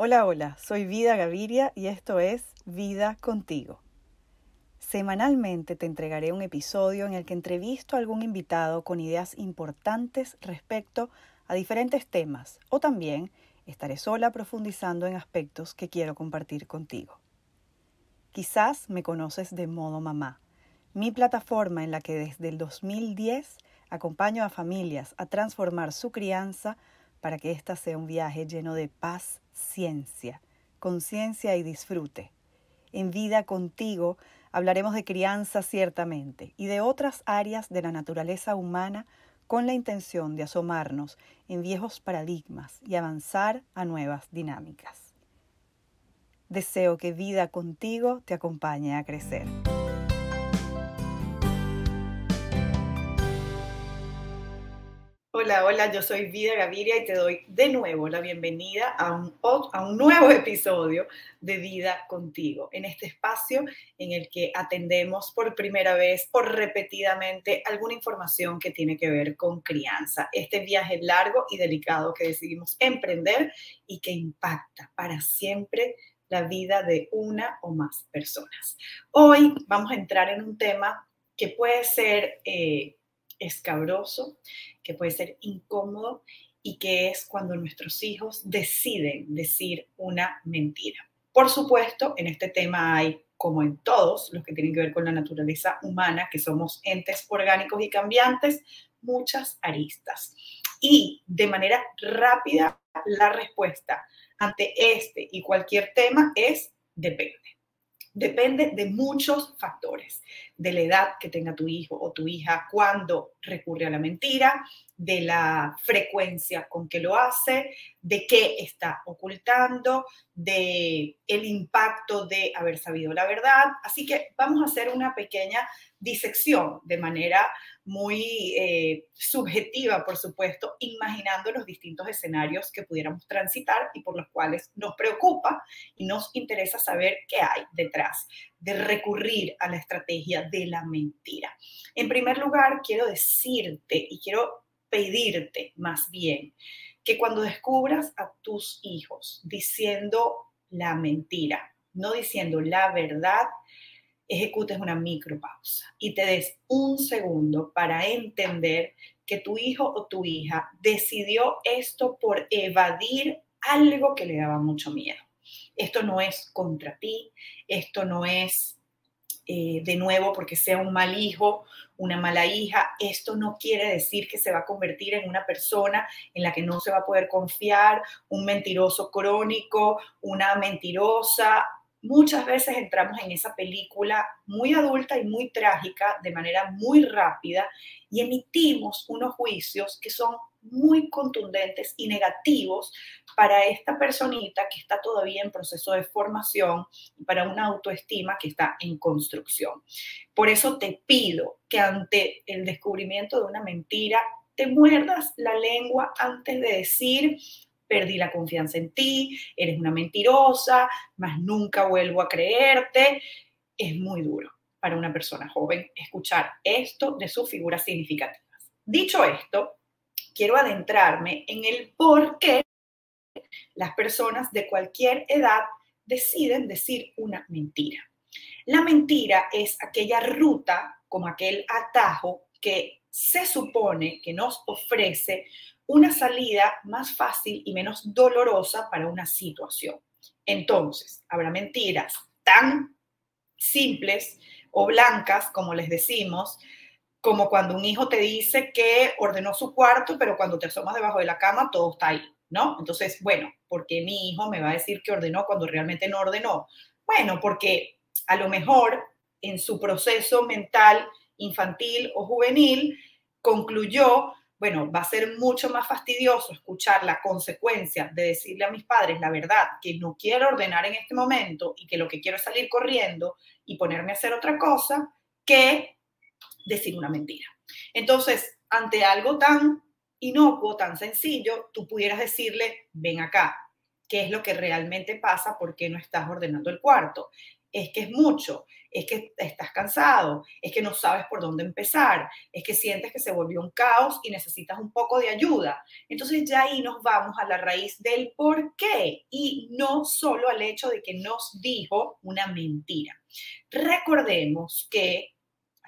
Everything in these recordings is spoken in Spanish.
Hola, hola, soy Vida Gaviria y esto es Vida contigo. Semanalmente te entregaré un episodio en el que entrevisto a algún invitado con ideas importantes respecto a diferentes temas o también estaré sola profundizando en aspectos que quiero compartir contigo. Quizás me conoces de modo mamá, mi plataforma en la que desde el 2010 acompaño a familias a transformar su crianza para que ésta sea un viaje lleno de paz, ciencia, conciencia y disfrute. En vida contigo hablaremos de crianza ciertamente y de otras áreas de la naturaleza humana con la intención de asomarnos en viejos paradigmas y avanzar a nuevas dinámicas. Deseo que vida contigo te acompañe a crecer. Hola, hola, yo soy Vida Gaviria y te doy de nuevo la bienvenida a un, a un nuevo episodio de Vida contigo, en este espacio en el que atendemos por primera vez o repetidamente alguna información que tiene que ver con crianza. Este viaje largo y delicado que decidimos emprender y que impacta para siempre la vida de una o más personas. Hoy vamos a entrar en un tema que puede ser... Eh, escabroso, que puede ser incómodo y que es cuando nuestros hijos deciden decir una mentira. Por supuesto, en este tema hay, como en todos los que tienen que ver con la naturaleza humana, que somos entes orgánicos y cambiantes, muchas aristas. Y de manera rápida, la respuesta ante este y cualquier tema es depende. Depende de muchos factores, de la edad que tenga tu hijo o tu hija cuando recurre a la mentira, de la frecuencia con que lo hace, de qué está ocultando, de el impacto de haber sabido la verdad. Así que vamos a hacer una pequeña disección de manera muy eh, subjetiva, por supuesto, imaginando los distintos escenarios que pudiéramos transitar y por los cuales nos preocupa y nos interesa saber qué hay detrás de recurrir a la estrategia de la mentira. En primer lugar, quiero decirte y quiero pedirte más bien que cuando descubras a tus hijos diciendo la mentira, no diciendo la verdad, ejecutes una micropausa y te des un segundo para entender que tu hijo o tu hija decidió esto por evadir algo que le daba mucho miedo. Esto no es contra ti, esto no es eh, de nuevo porque sea un mal hijo, una mala hija. Esto no quiere decir que se va a convertir en una persona en la que no se va a poder confiar, un mentiroso crónico, una mentirosa, muchas veces entramos en esa película muy adulta y muy trágica de manera muy rápida y emitimos unos juicios que son muy contundentes y negativos para esta personita que está todavía en proceso de formación y para una autoestima que está en construcción. Por eso te pido que ante el descubrimiento de una mentira, te muerdas la lengua antes de decir perdí la confianza en ti, eres una mentirosa, más nunca vuelvo a creerte. Es muy duro para una persona joven escuchar esto de sus figuras significativas. Dicho esto, quiero adentrarme en el por qué las personas de cualquier edad deciden decir una mentira. La mentira es aquella ruta, como aquel atajo que se supone que nos ofrece una salida más fácil y menos dolorosa para una situación. Entonces, habrá mentiras tan simples o blancas, como les decimos, como cuando un hijo te dice que ordenó su cuarto, pero cuando te asomas debajo de la cama, todo está ahí, ¿no? Entonces, bueno, ¿por qué mi hijo me va a decir que ordenó cuando realmente no ordenó? Bueno, porque a lo mejor en su proceso mental infantil o juvenil concluyó bueno, va a ser mucho más fastidioso escuchar la consecuencia de decirle a mis padres la verdad, que no quiero ordenar en este momento y que lo que quiero es salir corriendo y ponerme a hacer otra cosa, que decir una mentira. Entonces, ante algo tan inocuo, tan sencillo, tú pudieras decirle, ven acá, ¿qué es lo que realmente pasa? ¿Por qué no estás ordenando el cuarto? es que es mucho, es que estás cansado, es que no sabes por dónde empezar, es que sientes que se volvió un caos y necesitas un poco de ayuda. Entonces ya ahí nos vamos a la raíz del por qué y no solo al hecho de que nos dijo una mentira. Recordemos que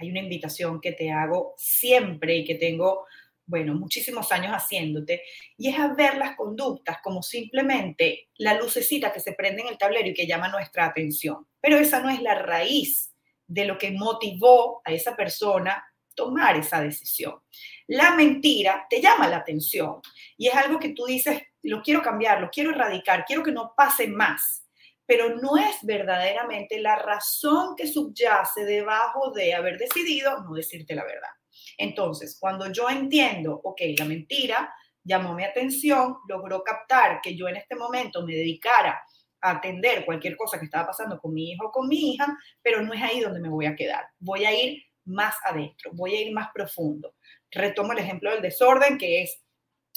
hay una invitación que te hago siempre y que tengo bueno, muchísimos años haciéndote, y es a ver las conductas como simplemente la lucecita que se prende en el tablero y que llama nuestra atención. Pero esa no es la raíz de lo que motivó a esa persona tomar esa decisión. La mentira te llama la atención y es algo que tú dices, lo quiero cambiar, lo quiero erradicar, quiero que no pase más, pero no es verdaderamente la razón que subyace debajo de haber decidido no decirte la verdad. Entonces, cuando yo entiendo, ok, la mentira llamó mi atención, logró captar que yo en este momento me dedicara a atender cualquier cosa que estaba pasando con mi hijo o con mi hija, pero no es ahí donde me voy a quedar. Voy a ir más adentro, voy a ir más profundo. Retomo el ejemplo del desorden, que es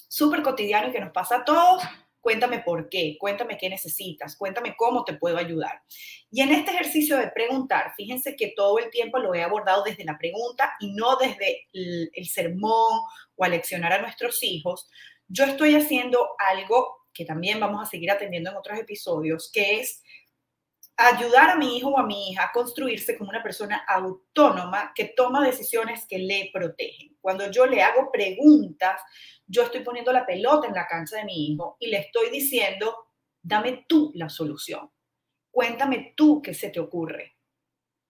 súper cotidiano y que nos pasa a todos, cuéntame por qué, cuéntame qué necesitas, cuéntame cómo te puedo ayudar. Y en este ejercicio de preguntar, fíjense que todo el tiempo lo he abordado desde la pregunta y no desde el, sermón o a leccionar a nuestros hijos. Yo estoy haciendo algo que también vamos a seguir atendiendo en otros episodios, que es ayudar a mi hijo o a mi hija a construirse como una persona autónoma que toma decisiones que le protegen. Cuando yo le hago preguntas, yo estoy poniendo la pelota en la cancha de mi hijo y le estoy diciendo, dame tú la solución. Cuéntame tú qué se te ocurre.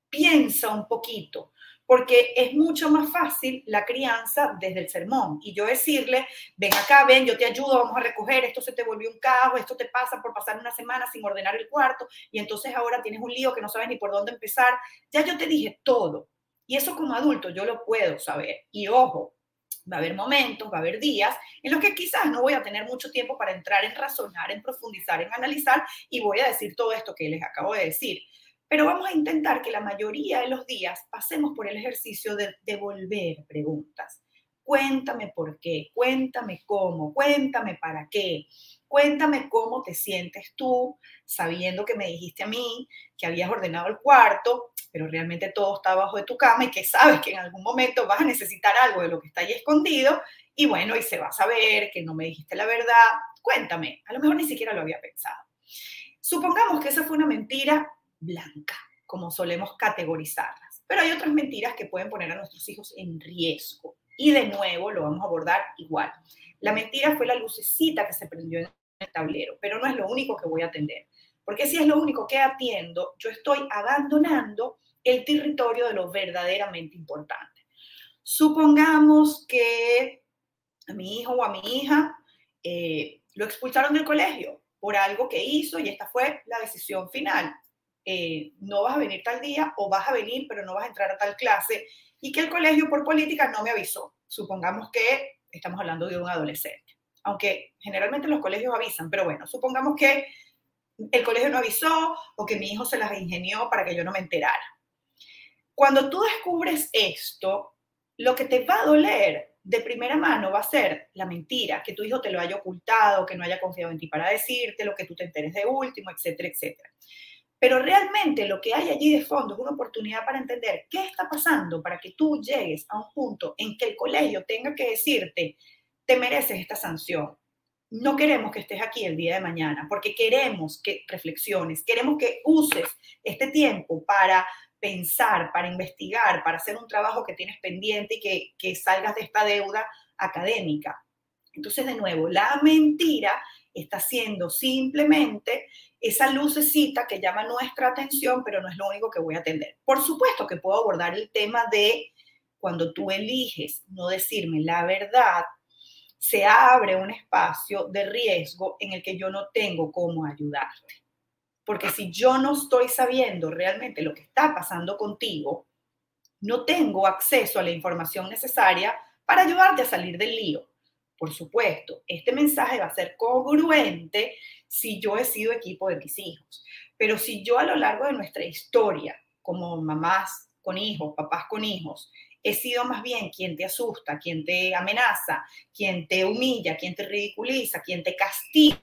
Piensa un poquito, porque es mucho más fácil la crianza desde el sermón y yo decirle, ven acá, ven, yo te ayudo, vamos a recoger, esto se te volvió un caos, esto te pasa por pasar una semana sin ordenar el cuarto y entonces ahora tienes un lío que no sabes ni por dónde empezar. Ya yo te dije todo y eso como adulto yo lo puedo saber. Y ojo, va a haber momentos, va a haber días en los que quizás no voy a tener mucho tiempo para entrar en razonar, en profundizar, en analizar y voy a decir todo esto que les acabo de decir. Pero vamos a intentar que la mayoría de los días pasemos por el ejercicio de devolver preguntas. Cuéntame por qué, cuéntame cómo, cuéntame para qué, cuéntame cómo te sientes tú, sabiendo que me dijiste a mí que habías ordenado el cuarto, pero realmente todo está abajo de tu cama y que sabes que en algún momento vas a necesitar algo de lo que está ahí escondido y bueno, y se va a saber que no me dijiste la verdad. Cuéntame, a lo mejor ni siquiera lo había pensado. Supongamos que esa fue una mentira blanca, como solemos categorizarlas, pero hay otras mentiras que pueden poner a nuestros hijos en riesgo y de nuevo lo vamos a abordar igual. La mentira fue la lucecita que se prendió en el tablero, pero no es lo único que voy a atender. Porque si es lo único que atiendo, yo estoy abandonando el territorio de lo verdaderamente importante. Supongamos que a mi hijo o a mi hija eh, lo expulsaron del colegio por algo que hizo y esta fue la decisión final. Eh, no vas a venir tal día o vas a venir pero no vas a entrar a tal clase y que el colegio por política no me avisó. Supongamos que estamos hablando de un adolescente, aunque generalmente los colegios avisan, pero bueno, supongamos que el colegio no avisó o que mi hijo se las ingenió para que yo no me enterara. Cuando tú descubres esto, lo que te va a doler de primera mano va a ser la mentira, que tu hijo te lo haya ocultado, que no haya confiado en ti para decirte, lo que tú te enteres de último, etcétera, etcétera. Pero realmente lo que hay allí de fondo es una oportunidad para entender qué está pasando para que tú llegues a un punto en que el colegio tenga que decirte, te mereces esta sanción. No queremos que estés aquí el día de mañana, porque queremos que reflexiones, queremos que uses este tiempo para pensar, para investigar, para hacer un trabajo que tienes pendiente y que, que salgas de esta deuda académica. Entonces, de nuevo, la mentira está siendo simplemente esa lucecita que llama nuestra atención, pero no es lo único que voy a atender. Por supuesto que puedo abordar el tema de cuando tú eliges no decirme la verdad, se abre un espacio de riesgo en el que yo no tengo cómo ayudarte. Porque si yo no estoy sabiendo realmente lo que está pasando contigo, no tengo acceso a la información necesaria para ayudarte a salir del lío. Por supuesto, este mensaje va a ser congruente si yo he sido equipo de mis hijos, pero si yo a lo largo de nuestra historia, como mamás con hijos, papás con hijos, he sido más bien quien te asusta, quien te amenaza, quien te humilla, quien te ridiculiza, quien te castiga,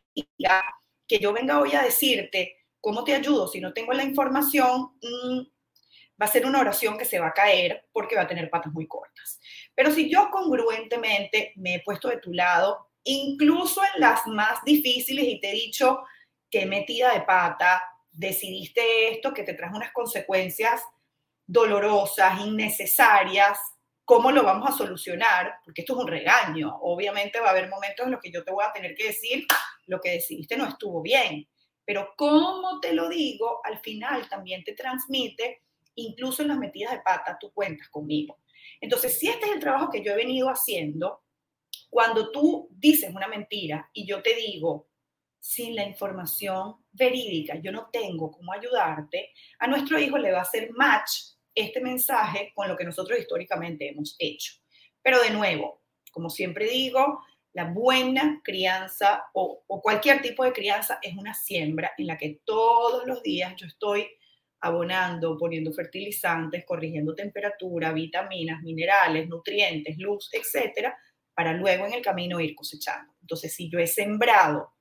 que yo venga hoy a decirte cómo te ayudo si no tengo la información, mm, va a ser una oración que se va a caer porque va a tener patas muy cortas. Pero si yo congruentemente me he puesto de tu lado, incluso en las más difíciles y te he dicho que metida de pata, decidiste esto que te trajo unas consecuencias dolorosas, innecesarias, ¿cómo lo vamos a solucionar? Porque esto es un regaño. Obviamente va a haber momentos en los que yo te voy a tener que decir, lo que decidiste no estuvo bien. Pero cómo te lo digo, al final también te transmite, incluso en las metidas de pata, tú cuentas conmigo. Entonces, si este es el trabajo que yo he venido haciendo, cuando tú dices una mentira y yo te digo, sin la información verídica, yo no tengo cómo ayudarte, a nuestro hijo le va a hacer match este mensaje con lo que nosotros históricamente hemos hecho. Pero de nuevo, como siempre digo, la buena crianza o, o, cualquier tipo de crianza es una siembra en la que todos los días yo estoy abonando, poniendo fertilizantes, corrigiendo temperatura, vitaminas, minerales, nutrientes, luz, etcétera, para luego en el camino ir cosechando. Entonces, si yo he sembrado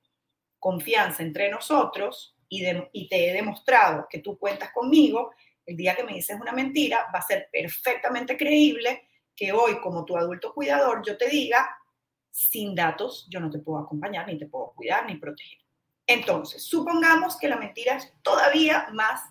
confianza entre nosotros y, te he demostrado que tú cuentas conmigo, el día que me dices una mentira, va a ser perfectamente creíble que hoy, como tu adulto cuidador, yo te diga, sin datos, yo no te puedo acompañar, ni te puedo cuidar, ni proteger. Entonces, supongamos que la mentira es todavía más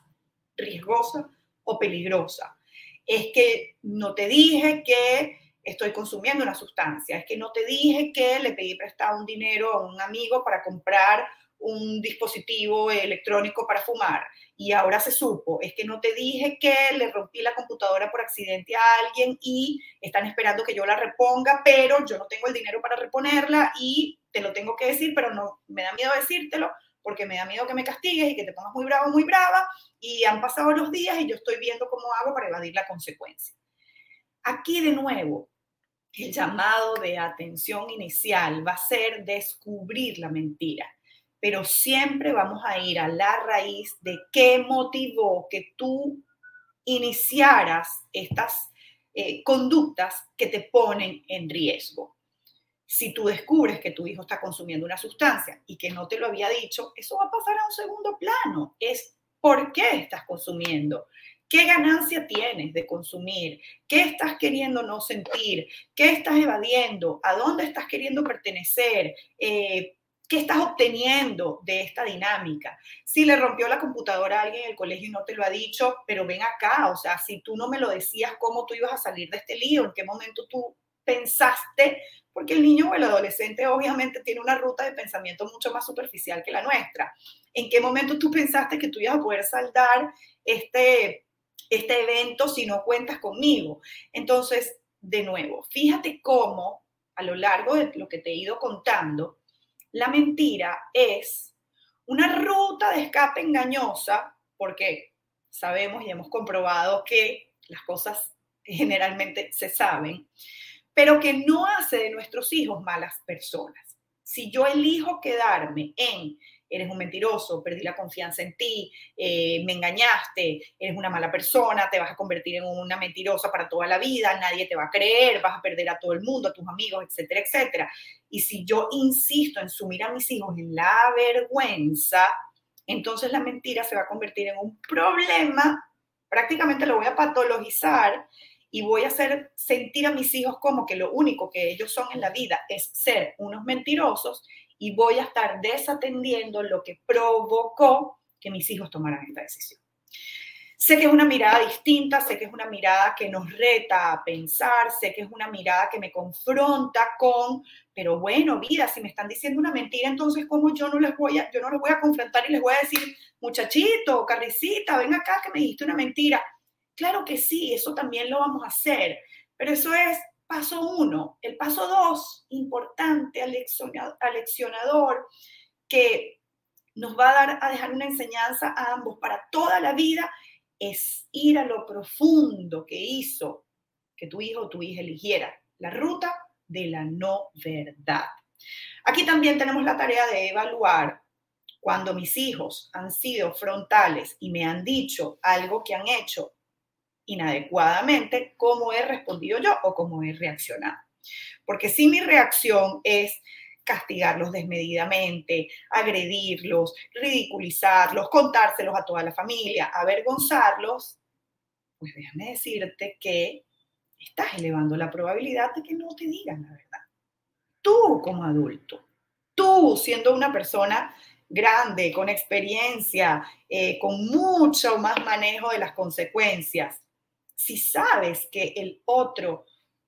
riesgosa o peligrosa. Es que no te dije que estoy consumiendo una sustancia, es que no te dije que le pedí prestado un dinero a un amigo para comprar un dispositivo electrónico para fumar y ahora se supo, es que no te dije que le rompí la computadora por accidente a alguien y están esperando que yo la reponga, pero yo no tengo el dinero para reponerla y te lo tengo que decir, pero no me da miedo decírtelo porque me da miedo que me castigues y que te pongas muy bravo, muy brava y han pasado los días y yo estoy viendo cómo hago para evadir la consecuencia. Aquí de nuevo, el llamado de atención inicial va a ser descubrir la mentira pero siempre vamos a ir a la raíz de qué motivó que tú iniciaras estas eh, conductas que te ponen en riesgo. Si tú descubres que tu hijo está consumiendo una sustancia y que no te lo había dicho, eso va a pasar a un segundo plano. Es por qué estás consumiendo. ¿Qué ganancia tienes de consumir? ¿Qué estás queriendo no sentir? ¿Qué estás evadiendo? ¿A dónde estás queriendo pertenecer? Eh, ¿Qué estás obteniendo de esta dinámica? Si le rompió la computadora a alguien en el colegio y no te lo ha dicho, pero ven acá, o sea, si tú no me lo decías, ¿cómo tú ibas a salir de este lío? ¿En qué momento tú pensaste? Porque el niño o el adolescente obviamente tiene una ruta de pensamiento mucho más superficial que la nuestra. ¿En qué momento tú pensaste que tú ibas a poder saldar este, este evento si no cuentas conmigo? Entonces, de nuevo, fíjate cómo a lo largo de lo que te he ido contando, la mentira es una ruta de escape engañosa, porque sabemos y hemos comprobado que las cosas generalmente se saben, pero que no hace de nuestros hijos malas personas. Si yo elijo quedarme en eres un mentiroso, perdí la confianza en ti, eh, me engañaste, eres una mala persona, te vas a convertir en una mentirosa para toda la vida, nadie te va a creer, vas a perder a todo el mundo, a tus amigos, etcétera, etcétera. Y si yo insisto en sumir a mis hijos en la vergüenza, entonces la mentira se va a convertir en un problema, prácticamente lo voy a patologizar y voy a hacer sentir a mis hijos como que lo único que ellos son en la vida es ser unos mentirosos y voy a estar desatendiendo lo que provocó que mis hijos tomaran esta decisión. Sé que es una mirada distinta, sé que es una mirada que nos reta a pensar, sé que es una mirada que me confronta con, pero bueno, vida, si me están diciendo una mentira, entonces cómo yo no les voy a, yo no les voy a confrontar y les voy a decir, muchachito, carricita, ven acá que me dijiste una mentira. Claro que sí, eso también lo vamos a hacer, pero eso es Paso uno. El paso dos, importante, aleccionador, que nos va a dar a dejar una enseñanza a ambos para toda la vida, es ir a lo profundo que hizo que tu hijo o tu hija eligiera la ruta de la no verdad. Aquí también tenemos la tarea de evaluar cuando mis hijos han sido frontales y me han dicho algo que han hecho inadecuadamente cómo he respondido yo o cómo he reaccionado. Porque si mi reacción es castigarlos desmedidamente, agredirlos, ridiculizarlos, contárselos a toda la familia, avergonzarlos, pues déjame decirte que estás elevando la probabilidad de que no te digan la verdad. Tú como adulto, tú siendo una persona grande, con experiencia, eh, con mucho más manejo de las consecuencias, si sabes que el otro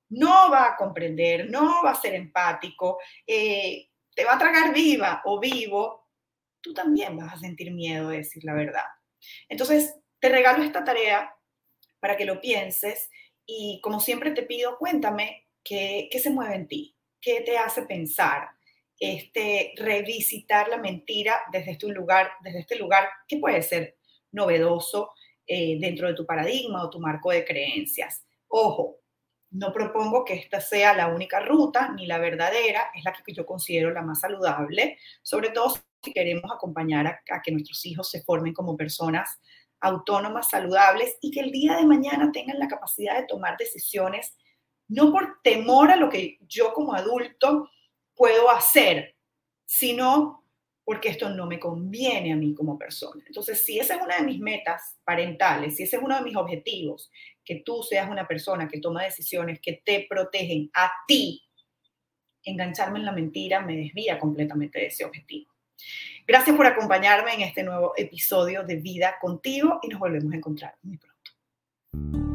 no va a comprender, no va a ser empático, eh, te va a tragar viva o vivo, tú también vas a sentir miedo de decir la verdad. Entonces, te regalo esta tarea para que lo pienses y como siempre te pido, cuéntame qué, qué se mueve en ti, qué te hace pensar, este, revisitar la mentira desde este lugar, desde este lugar que puede ser novedoso eh, dentro de tu paradigma o tu marco de creencias. Ojo, no propongo que esta sea la única ruta ni la verdadera, es la que yo considero la más saludable, sobre todo si queremos acompañar a, a que nuestros hijos se formen como personas autónomas, saludables y que el día de mañana tengan la capacidad de tomar decisiones, no por temor a lo que yo como adulto puedo hacer, sino porque esto no me conviene a mí como persona. Entonces, si esa es una de mis metas parentales, si ese es uno de mis objetivos, que tú seas una persona que toma decisiones que te protegen a ti, engancharme en la mentira me desvía completamente de ese objetivo. Gracias por acompañarme en este nuevo episodio de Vida contigo y nos volvemos a encontrar muy pronto.